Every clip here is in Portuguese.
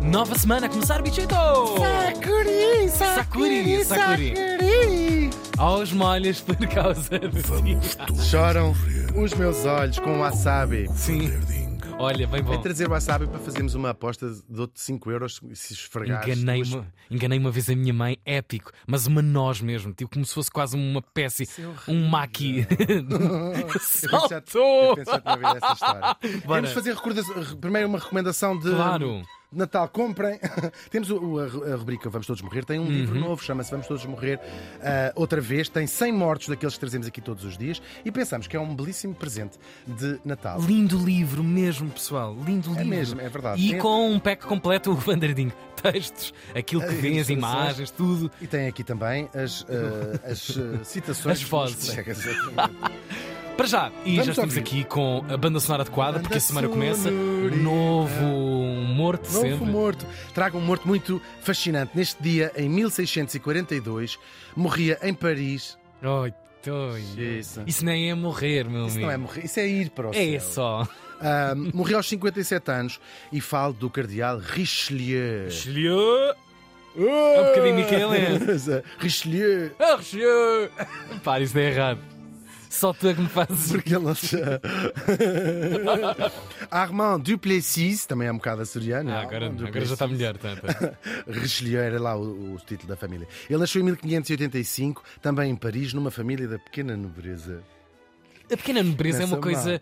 Nova semana a começar, bichito! Sakuri, Sakuri, Sakuri. Sakuri. Aos molhos por causa de ti. Choram os meus olhos com wasabi. Sim. Olha, bem bom. É trazer wasabi para fazermos uma aposta de dou-te 5 euros se esfregares. Enganei, duas- uma, enganei uma vez a minha mãe, épico, mas uma noz mesmo, tipo como se fosse quase uma espécie, é um maqui. Eu penso já- eu ouvido essa história. Bora. Vamos fazer recorda- primeiro uma recomendação de Claro. Natal. Comprem. Temos o- a, a rubrica Vamos Todos Morrer. Tem um livro Uhum. novo, chama-se Vamos Todos Morrer. Ah, outra vez, tem 100 mortos daqueles que trazemos aqui todos os dias e pensamos que é um belíssimo presente de Natal. Lindo livro mesmo, pessoal. Lindo É livro. mesmo, é verdade. E Tem- com um pack completo, o Vanderding. Textos, aquilo que As vem, as imagens, tudo. E tem aqui também as, ah, as ah, citações As vozes. Para já, e Vamos já estamos ouvir. aqui com a banda sonora adequada, porque a semana começa. Novo morto Novo sempre. morto. Traga um morto muito fascinante. Neste dia, em 1642, morria em Paris. Oi. Isso. Isso nem é morrer, meu Isso amigo. não é morrer, isso é ir para o É céu. só. Ah, morreu aos 57 anos e falo do cardeal Richelieu. Richelieu. É um bocadinho micaelense. Richelieu. Ah, Richelieu. Para, isso é errado. Só tu é que me fazes. Porque ele não se- Armand Duplessis, também é um bocado açoriano. Ah, agora, agora já está melhor, tanto. Richelieu era lá o, o título da família. Ele nasceu em 1585, também em Paris, numa família da pequena nobreza. A pequena nobreza é uma coisa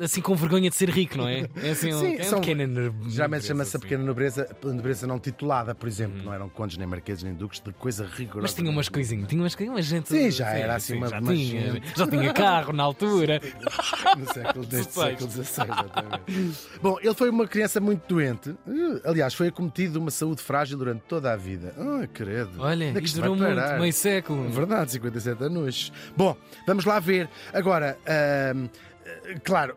assim com vergonha de ser rico, não é? É assim, Sim, é são- pequena no- Geralmente nobreza, chama-se a assim. pequena nobreza, a nobreza não titulada, por exemplo. Não eram condes, nem marqueses, nem duques, de coisa rigorosa. Mas tinha umas coisinhas, tinha umas coisinhas, gente. Sim, já era assim uma- já, tinha, já tinha carro na altura. no século, Sei. século XVI, exatamente. Bom, ele foi uma criança muito doente. Uh, Aliás, foi acometido de uma saúde frágil durante toda a vida. Ah, credo. Olha, Onde é que isto durou muito, meio século. Verdade, 57 anos. Bom, vamos lá ver. Agora, eh, claro,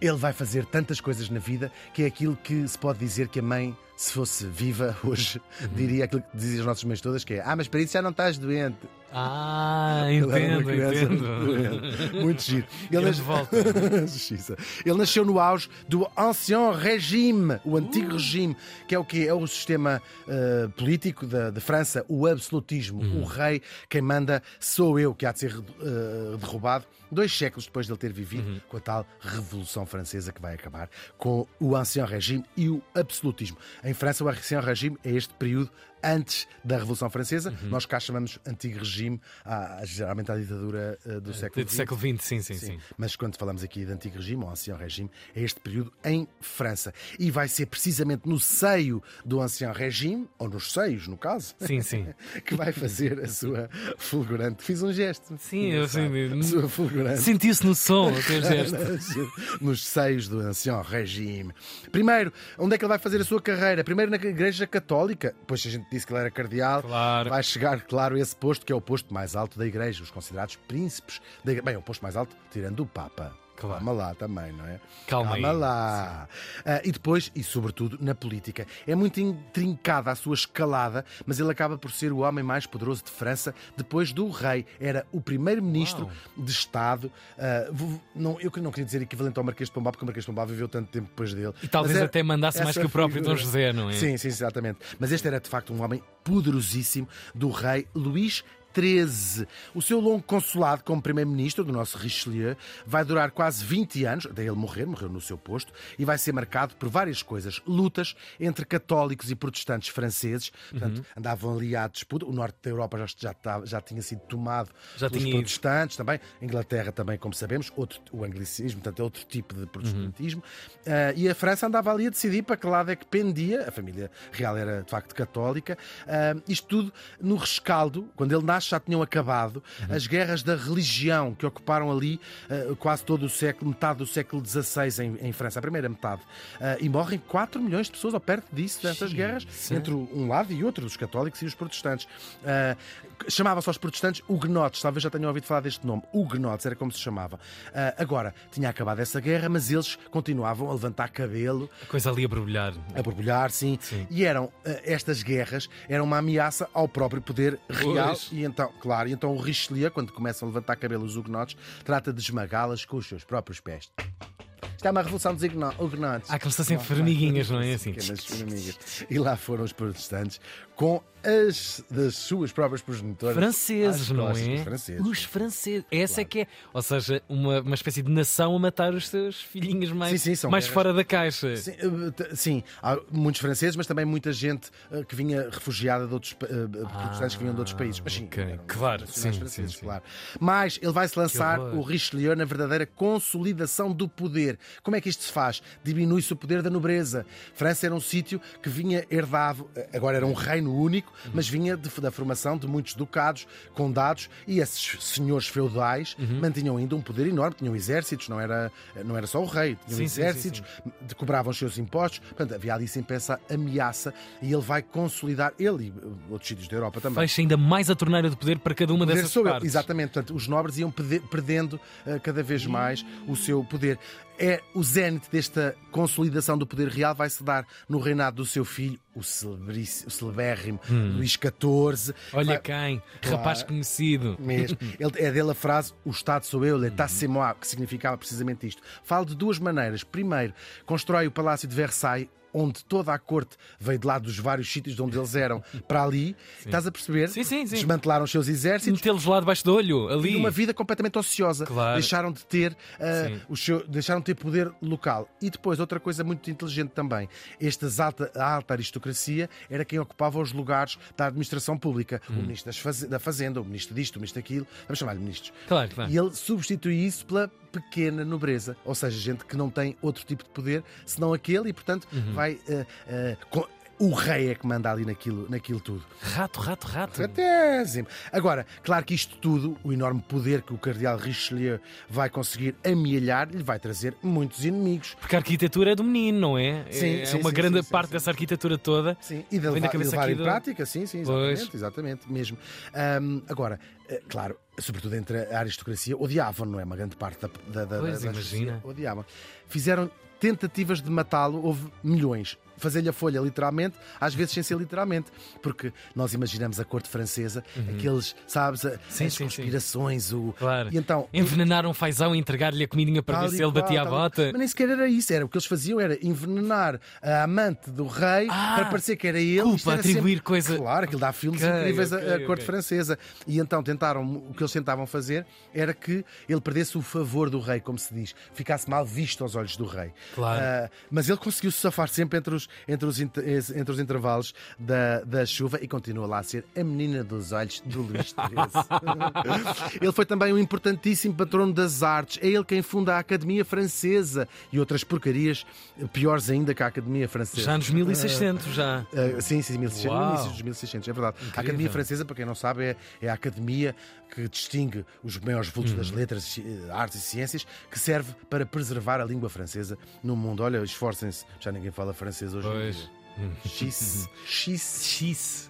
ele vai fazer tantas coisas na vida que é aquilo que se pode dizer que a mãe, se fosse viva hoje, Uhum. diria aquilo que dizem as nossas mães todas, que é Ah, mas para isso já não estás doente. Ah, entendo, entendo. muito doente. Muito giro. Ele nas- volta. Justiça. Ele nasceu no auge do Ancien Régime, o Uh. antigo regime, que é o que é o sistema eh, político da, de França, o absolutismo. Uhum. O rei, quem manda, sou eu, que há de ser eh, derrubado. Dois séculos depois de ele ter vivido Uhum. com a tal Revolução Francesa que vai acabar com o Ancien Régime e o absolutismo. Em França, o Ancien Régime é este período antes da Revolução Francesa. Uhum. Nós cá chamamos antigo regime, à- geralmente à ditadura eh, do século Do XX. século XX, sim, sim, sim. Mas quando falamos aqui de antigo regime, ou ancien regime, é este período em França. E vai ser precisamente no seio do ancien regime, ou nos seios, no caso, Sim, sim. que vai fazer a sua fulgurante. Fiz um gesto. Sim, eu. A sua fulgurante. Sentiu-se no som o teu gesto. Nos seios do ancien regime. Primeiro, onde é que ele vai fazer a sua carreira? Primeiro na Igreja Católica. Depois a gente disse que ele era cardeal. Claro. Vai chegar, claro, esse posto que é o posto mais alto da Igreja, os considerados príncipes da Igreja. Bem, é o posto mais alto, tirando o Papa. Claro. Calma lá também, não é? Calma aí. lá. Ah, e depois, e sobretudo na política, é muito intrincada a sua escalada, mas ele acaba por ser o homem mais poderoso de França depois do rei. Era o primeiro-ministro de Estado. Ah, não, eu não queria dizer equivalente ao Marquês de Pombal, porque o Marquês de Pombal viveu tanto tempo depois dele. E talvez Mas é- até mandasse mais que o próprio figura- Dom José, não é? Sim, sim, exatamente. Mas este era de facto um homem poderosíssimo do rei Luís XIII. O seu longo consulado como primeiro-ministro do nosso Richelieu vai durar quase 20 anos, até ele morrer, morreu no seu posto, e vai ser marcado por várias coisas. Lutas entre católicos e protestantes franceses, portanto, Uhum. andavam ali à disputa. O norte da Europa já, já, estava- já tinha sido tomado Já pelos tinha ido. protestantes também. Inglaterra também, como sabemos, outro, o anglicismo, portanto, é outro tipo de protestantismo. Ah, e a França andava ali a decidir para que lado é que pendia. A família real era, de facto, católica. Ah, isto tudo no rescaldo, quando ele nasce já tinham acabado as guerras da religião que ocuparam ali ah, quase todo o século, metade do século XVI em, em França, a primeira metade. Ah, e morrem 4 milhões de pessoas, ou perto disso, dessas Sim, guerras, sim. entre um lado e outro, dos católicos e os protestantes. Ah, Chamava-se aos protestantes huguenotes, talvez já tenham ouvido falar deste nome. Huguenotes era como se chamava. Agora, tinha acabado essa guerra, mas eles continuavam a levantar cabelo, A coisa ali a borbulhar. a borbulhar, sim. Sim. E eram estas guerras eram uma ameaça ao próprio poder real. Pois. E então, claro, então o Richelieu, quando começam a levantar cabelo os trata de esmagá-las com os seus próprios pés. É uma revolução dos hugonotes. Há como se fossem formiguinhas, não é assim? Pequenas. E lá foram os protestantes com as das suas próprias progenitoras. Franceses, não é? franceses. Os franceses. Essa é que é. Ou seja, uma, uma espécie de nação a matar os seus filhinhos mais, Sim, sim, são mais guerras. fora da caixa. Sim, eh, sim, há muitos franceses, mas também muita gente eh, que vinha refugiada de outros eh, protestantes que vinham de outros países. Mas sim, ok. eram Claro, sim, franceses, sim, claro. Mas ele vai-se lançar horror. o Richelieu na verdadeira consolidação do poder. Como é que isto se faz? Diminui-se o poder da nobreza. França era um sítio que vinha herdado, eh, agora era um reino único, Uhum. mas vinha de- da formação de muitos ducados, condados, e esses senhores feudais Uhum. mantinham ainda um poder enorme, tinham exércitos, não era, não era só o rei, tinham Sim, sim, sim, exércitos, de- cobravam os seus impostos, portanto havia ali sempre essa ameaça e ele vai consolidar, ele e uh, outros sítios da Europa também. Fecha ainda mais a torneira de poder para cada uma dessas partes. Exatamente, portanto, os nobres iam perde- perdendo uh, cada vez mais o seu poder. É o zénite desta consolidação do poder real vai se dar no reinado do seu filho, o, o celebérrimo Luís XIV. Olha Vai- quem, Claro. rapaz conhecido. mesmo. Ele, é dele a frase o Estado sou eu, l'état c'est moi, que significava precisamente isto. Fala de duas maneiras. Primeiro, constrói o Palácio de Versailles, onde toda a corte veio de lá dos vários sítios de onde eles eram para ali. Estás a perceber? Sim, sim, sim. Desmantelaram os seus exércitos. Metê-los lá debaixo do olho, ali. E uma vida completamente ociosa. Claro. Deixaram de ter Sim. o seu, deixaram de ter poder local. E depois, outra coisa muito inteligente também. Estas alta, a alta aristocracia era quem ocupava os lugares da administração pública. Hum. O ministro das da Fazenda, o ministro disto, o ministro daquilo. Vamos chamar-lhe ministros. Claro, claro. E ele substitui isso pela pequena nobreza, ou seja, gente que não tem outro tipo de poder senão aquele e, portanto, Uhum. vai. ah, com- o rei é que manda ali naquilo, naquilo tudo. Rato, rato, rato. Certésimo. Agora, claro que isto tudo, o enorme poder que o cardeal Richelieu vai conseguir amealhar, lhe vai trazer muitos inimigos. Porque a arquitetura é do menino, não é? Sim, é sim, uma sim, grande sim, parte dessa arquitetura toda. Sim, e de levar, cabeça levar em do- prática, sim, sim, Pois. exatamente, exatamente mesmo. Ahm, agora, claro, sobretudo entre a aristocracia, odiavam, não é? Uma grande parte da, da, Pois, da imagina. odiavam. Fizeram tentativas de matá-lo, houve milhões. Fazer-lhe a folha literalmente, às vezes sem ser literalmente, porque nós imaginamos a corte francesa, aqueles, sabes, a- Uhum. Sim, as sim, sim. conspirações, o. Claro. E então, Envenenar um fazão e entregar-lhe a comidinha para ver se ele batia a tal bota. Mas nem sequer era isso, era o que eles faziam era envenenar a amante do rei Ah, para parecer que era ele. culpa, atribuir sempre- coisa- Claro, aquilo dá filmes Ok, incríveis à- ok, à corte ok. francesa. E então tentaram, o que eles tentavam fazer era que ele perdesse o favor do rei, como se diz, ficasse mal visto aos olhos do rei. Claro. Ah, mas ele conseguiu se safar sempre entre os, entre os, entre os intervalos da, da chuva e continua lá a ser a menina dos olhos do Luís XIII. ele foi também um importantíssimo patrono das artes. É ele quem funda a Academia Francesa e outras porcarias piores ainda que a Academia Francesa. Já nos 1600, já. Uh, sim, sim, 1600, no início dos 1600, é verdade. A Incrível. Academia Francesa, para quem não sabe, é, é a academia que distingue os maiores vultos Uhum. das letras, ci- artes e ciências, que serve para preservar a língua francesa no mundo. Olha, esforcem-se, já ninguém fala francês hoje em Pois. dia. X, X. X.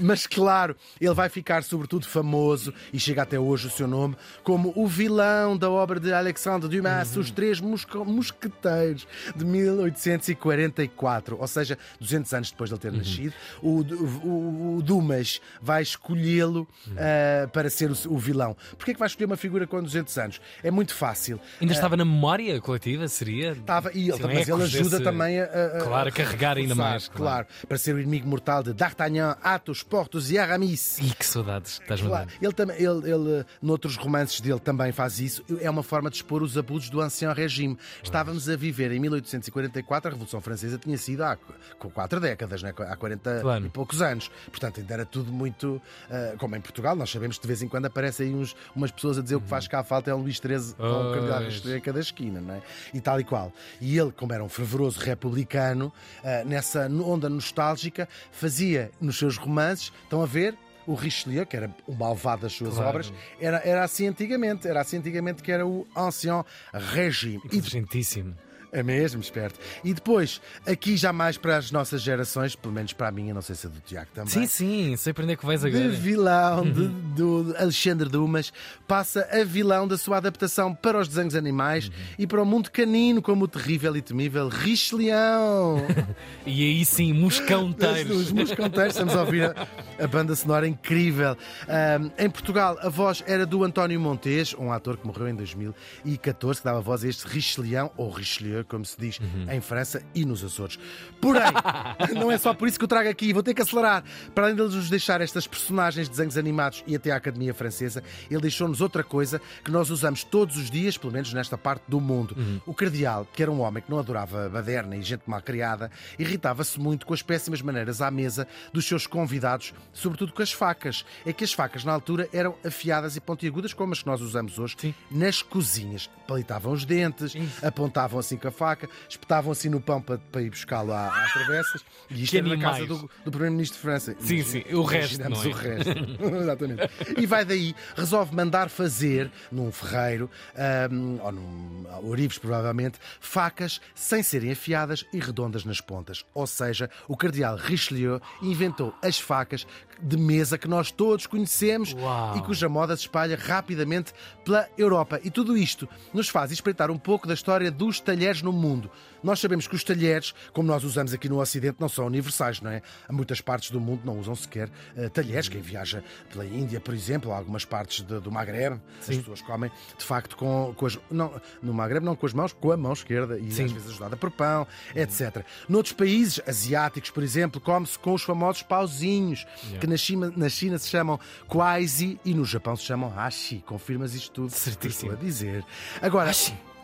Mas claro, ele vai ficar sobretudo famoso e chega até hoje o seu nome como o vilão da obra de Alexandre Dumas, Os Três Mosqueteiros, de 1844, ou seja, 200 anos depois de ele ter nascido. O, o- o Dumas vai escolhê-lo ah, para ser o, o vilão. Porquê é que vai escolher uma figura com 200 anos? É muito fácil. Ainda estava na memória coletiva, seria? Estava, e ele, um mas ele ajuda também a, a- Claro, a carregar ainda mais, Claro. claro. para ser o inimigo mortal de D'Artagnan, Athos, Porthos e Aramis. Ih, que saudades, estás-me a Claro, ele, ele, ele, noutros romances dele, também faz isso. É uma forma de expor os abusos do Ancien Regime. Estávamos a viver em 1844, a Revolução Francesa tinha sido há qu- quatro décadas, né? há 40 Claro. e poucos anos. Portanto, ainda era tudo muito. ah, como em Portugal, nós sabemos que de vez em quando aparecem aí uns, umas pessoas a dizer o que faz cá falta é um Luís XIII ou um Pois. Richelieu em cada esquina, não é? E tal e qual. E ele, como era um fervoroso republicano, ah, nessa onda nostálgica, fazia nos seus romances, estão a ver? O Richelieu, que era o malvado das suas Claro. obras, era, era assim antigamente. Era assim antigamente que era o Ancien Régime. Inteligentíssimo. É mesmo, esperto. E depois, aqui já mais para as nossas gerações, pelo menos para a minha, não sei se a do Tiago também. Sim, sim, sei para onde é que vais agora. De vilão de, do Alexandre Dumas passa a vilão da sua adaptação para os desenhos animais e para o mundo canino, como o terrível e temível Richelião. E aí sim, moscanteiros. Os moscanteiros, estamos a ouvir a, a banda sonora incrível. Ahm, em Portugal, a voz era do António Montes, um ator que morreu em 2014, que dava voz a este Richelião, ou Richelieu, como se diz em França e nos Açores. Porém, não é só por isso que eu trago aqui, vou ter que acelerar. Para além de nos deixar estas personagens de desenhos animados e até a Academia Francesa, ele deixou-nos outra coisa que nós usamos todos os dias, pelo menos nesta parte do mundo. O Cardeal, que era um homem que não adorava baderna e gente mal criada, irritava-se muito com as péssimas maneiras à mesa dos seus convidados, sobretudo com as facas. É que as facas, na altura, eram afiadas e pontiagudas, como as que nós usamos hoje, Sim. nas cozinhas. Palitavam os dentes, apontavam assim com a faca, espetavam assim no pão para, para ir buscá-lo à- às travessas. E isto Que era na casa animais. do, do Primeiro-Ministro de França. Sim, Imagina- sim, o resto, não é? o resto. Exatamente. E vai daí, resolve mandar fazer num ferreiro, ahm, ou num ourives provavelmente, facas sem serem afiadas e redondas nas pontas. Ou seja, o cardeal Richelieu inventou as facas de mesa que nós todos conhecemos Uau. e cuja moda se espalha rapidamente pela Europa. E tudo isto nos faz espreitar um pouco da história dos talheres no mundo. Nós sabemos que os talheres, como nós usamos aqui no Ocidente, não são universais, não é? Há muitas partes do mundo não usam sequer eh, talheres. Quem viaja pela Índia, por exemplo, algumas partes de- do Maghreb, as pessoas comem de facto com, com as. Não, no Maghreb, não com as mãos, com a mão esquerda e Sim. às vezes ajudada por pão, etc. Noutros países asiáticos, por exemplo, come-se com os famosos pauzinhos, que na China, na China se chamam kwaizi e no Japão se chamam hashi. Confirmas isto tudo? Certíssimo. Estou a dizer. Agora.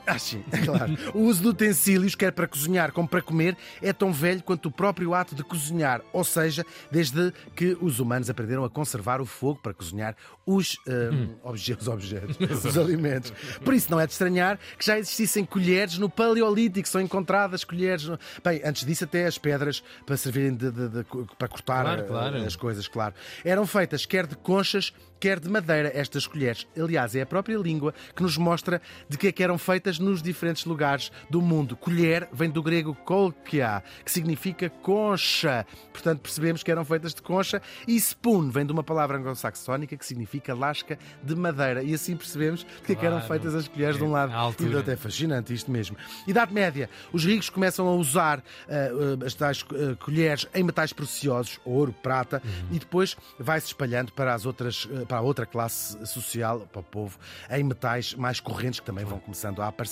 Hashi. Hashi, é claro. O uso de utensílios, quer para cozinhar como para comer, é tão velho quanto o próprio ato de cozinhar. Ou seja, desde que os humanos aprenderam a conservar o fogo para cozinhar os, ah, objetos, objetos, os alimentos. Por isso, não é de estranhar que já existissem colheres no Paleolítico. São encontradas colheres. no- Bem, antes disso, até as pedras para servirem de, de- de- para cortar Claro, ah, claro. as coisas, claro. Eram feitas quer de conchas, quer de madeira, estas colheres. Aliás, é a própria língua que nos mostra de que é que eram feitas nos diferentes lugares do mundo. Colher vem do grego kolkia, que significa concha. Portanto, percebemos que eram feitas de concha. E spoon vem de uma palavra anglo-saxónica que significa lasca de madeira. E assim percebemos que é que eram Claro. feitas as colheres de um lado À altura. e do outro. É fascinante isto mesmo. Idade Média. Os ricos começam a usar ah, as tais ah, colheres em metais preciosos, ouro, prata, Uhum. e depois vai-se espalhando para, as outras, ah, para a outra classe social, para o povo, em metais mais correntes que também vão começando a aparecer.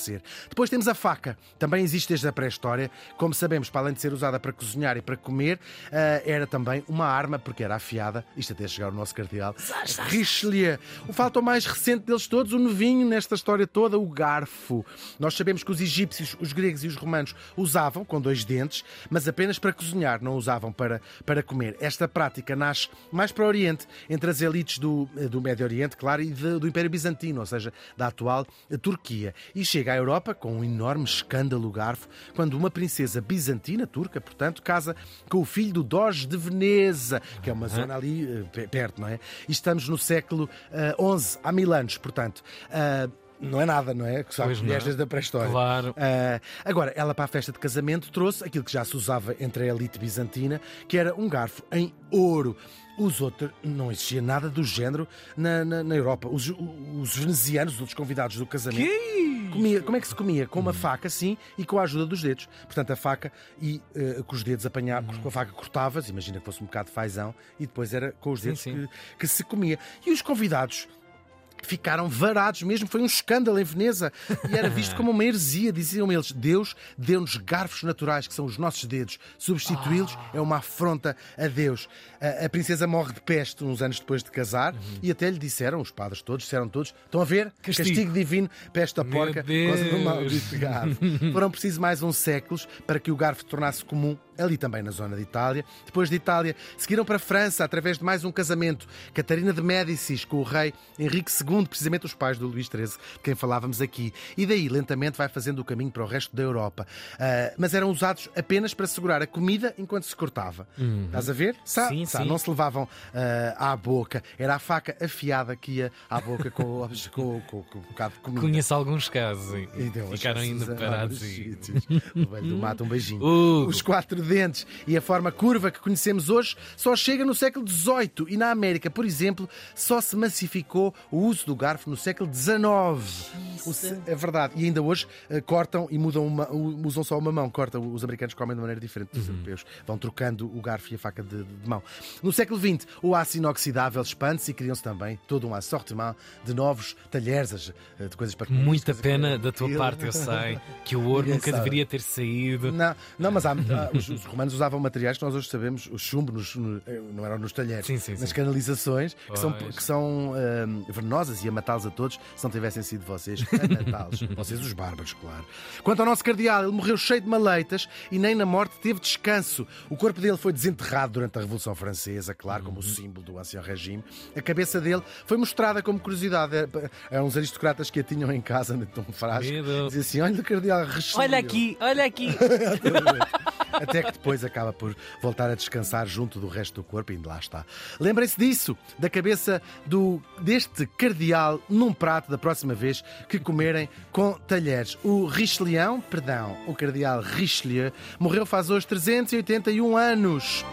Depois temos a faca. Também existe desde a pré-história. Como sabemos, para além de ser usada para cozinhar e para comer, ah, era também uma arma, porque era afiada. Isto até chegar ao nosso cardeal. Richelieu. O fato mais recente deles todos, o novinho nesta história toda, o garfo. Nós sabemos que os egípcios, os gregos e os romanos usavam com dois dentes, mas apenas para cozinhar, não usavam para, para comer. Esta prática nasce mais para o Oriente, entre as elites do, do Médio Oriente, claro, e de- do Império Bizantino, ou seja, da atual Turquia. E chega à Europa com um enorme escândalo garfo, quando uma princesa bizantina, turca, portanto, casa com o filho do Doge de Veneza, que é uma zona ali eh, pe- perto, não é? E estamos no século XI, há mil anos, portanto. Não é nada, não é? Que só mulheres desde a pré-história. Claro. Ah, agora, ela para a festa de casamento trouxe aquilo que já se usava entre a elite bizantina, que era um garfo em ouro. Os outros, não existia nada do género na, na, na Europa. Os, os venezianos, os outros convidados do casamento, comia, como é que se comia? Com uma faca, sim, e com a ajuda dos dedos. Portanto, a faca e eh, com os dedos apanhados, com a faca cortavas, imagina que fosse um bocado de fazão, e depois era com os Sim, dedos sim. Que, que se comia. E os convidados ficaram varados mesmo, foi um escândalo em Veneza e era visto como uma heresia, diziam eles. Deus deu-nos garfos naturais, que são os nossos dedos. Substituí-los é uma afronta a Deus. A, a princesa morre de peste uns anos depois de casar e até lhe disseram, os padres todos, disseram todos: estão a ver? Castigo. divino, peste a Meu porca, por causa do Deus. maldito garfo. Foram precisos mais uns séculos para que o garfo tornasse comum ali também na zona de Itália. Depois de Itália, seguiram para a França através de mais um casamento. Catarina de Médicis com o rei Henrique II, precisamente os pais do Luís XIII, de quem falávamos aqui. E daí, lentamente, vai fazendo o caminho para o resto da Europa. Uh, mas eram usados apenas para segurar a comida enquanto se cortava. Uhum. Estás a ver? Sá, sim, sá, sim. Não se levavam uh, à boca. Era a faca afiada que ia à boca com, com, com, com, um bocado de comida. Conheço alguns casos e, e ficaram ainda parados. E... Do mato, um beijinho. Uh. Os quatro dentes e a forma curva que conhecemos hoje só chega no século XVIII e na América, por exemplo, só se massificou o uso do garfo no século XIX. É verdade. E ainda hoje uh, cortam e mudam uma, usam só uma mão. Cortam, os americanos comem de maneira diferente dos uhum. europeus. Vão trocando o garfo e a faca de, de mão. No século XX, o aço inoxidável expande-se e criam-se também todo um assortiment de novos talheres, eh, de coisas para comer. Muita pena da tua parte, eu sei, que o ouro nunca sabe. deveria ter saído. Não, não mas há, os, os, romanos usavam materiais que nós hoje sabemos, o chumbo, nos, no, eh, não eram nos talheres, sim, sim, nas sim. canalizações, que são, que são um, venenosas e a matá-los a todos se não tivessem sido vocês a matá-los. vocês, os bárbaros, claro. Quanto ao nosso cardeal, ele morreu cheio de maleitas e nem na morte teve descanso. O corpo dele foi desenterrado durante a Revolução Francesa, claro, como o uhum. símbolo do ancião regime. A cabeça dele foi mostrada como curiosidade. Eram uns aristocratas que a tinham em casa, tão frágil. Dizia assim: olha o cardeal Richelieu. Olha aqui, olha aqui. Até que depois acaba por voltar a descansar junto do resto do corpo e ainda lá está. Lembrem-se disso, da cabeça do, deste cardeal num prato da próxima vez que comerem com talheres. O Richelieu, perdão, o cardeal Richelieu, morreu faz hoje 381 anos.